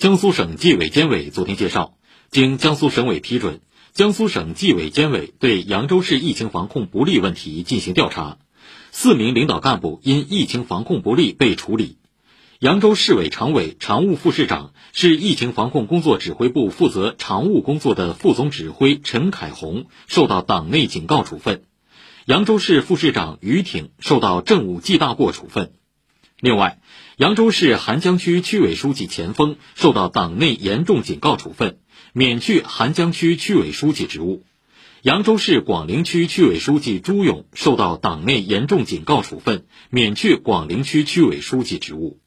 江苏省纪委监委昨天介绍，经江苏省委批准，江苏省纪委监委对扬州市疫情防控不力问题进行调查，四名领导干部因疫情防控不力被处理。扬州市委常委、常务副市长、市疫情防控工作指挥部负责常务工作的副总指挥陈凯红受到党内警告处分，扬州市副市长于挺受到政务记大过处分。另外，扬州市邗江区区委书记钱锋受到党内严重警告处分，免去邗江区区委书记职务；扬州市广陵区区委书记朱勇受到党内严重警告处分，免去广陵区区委书记职务。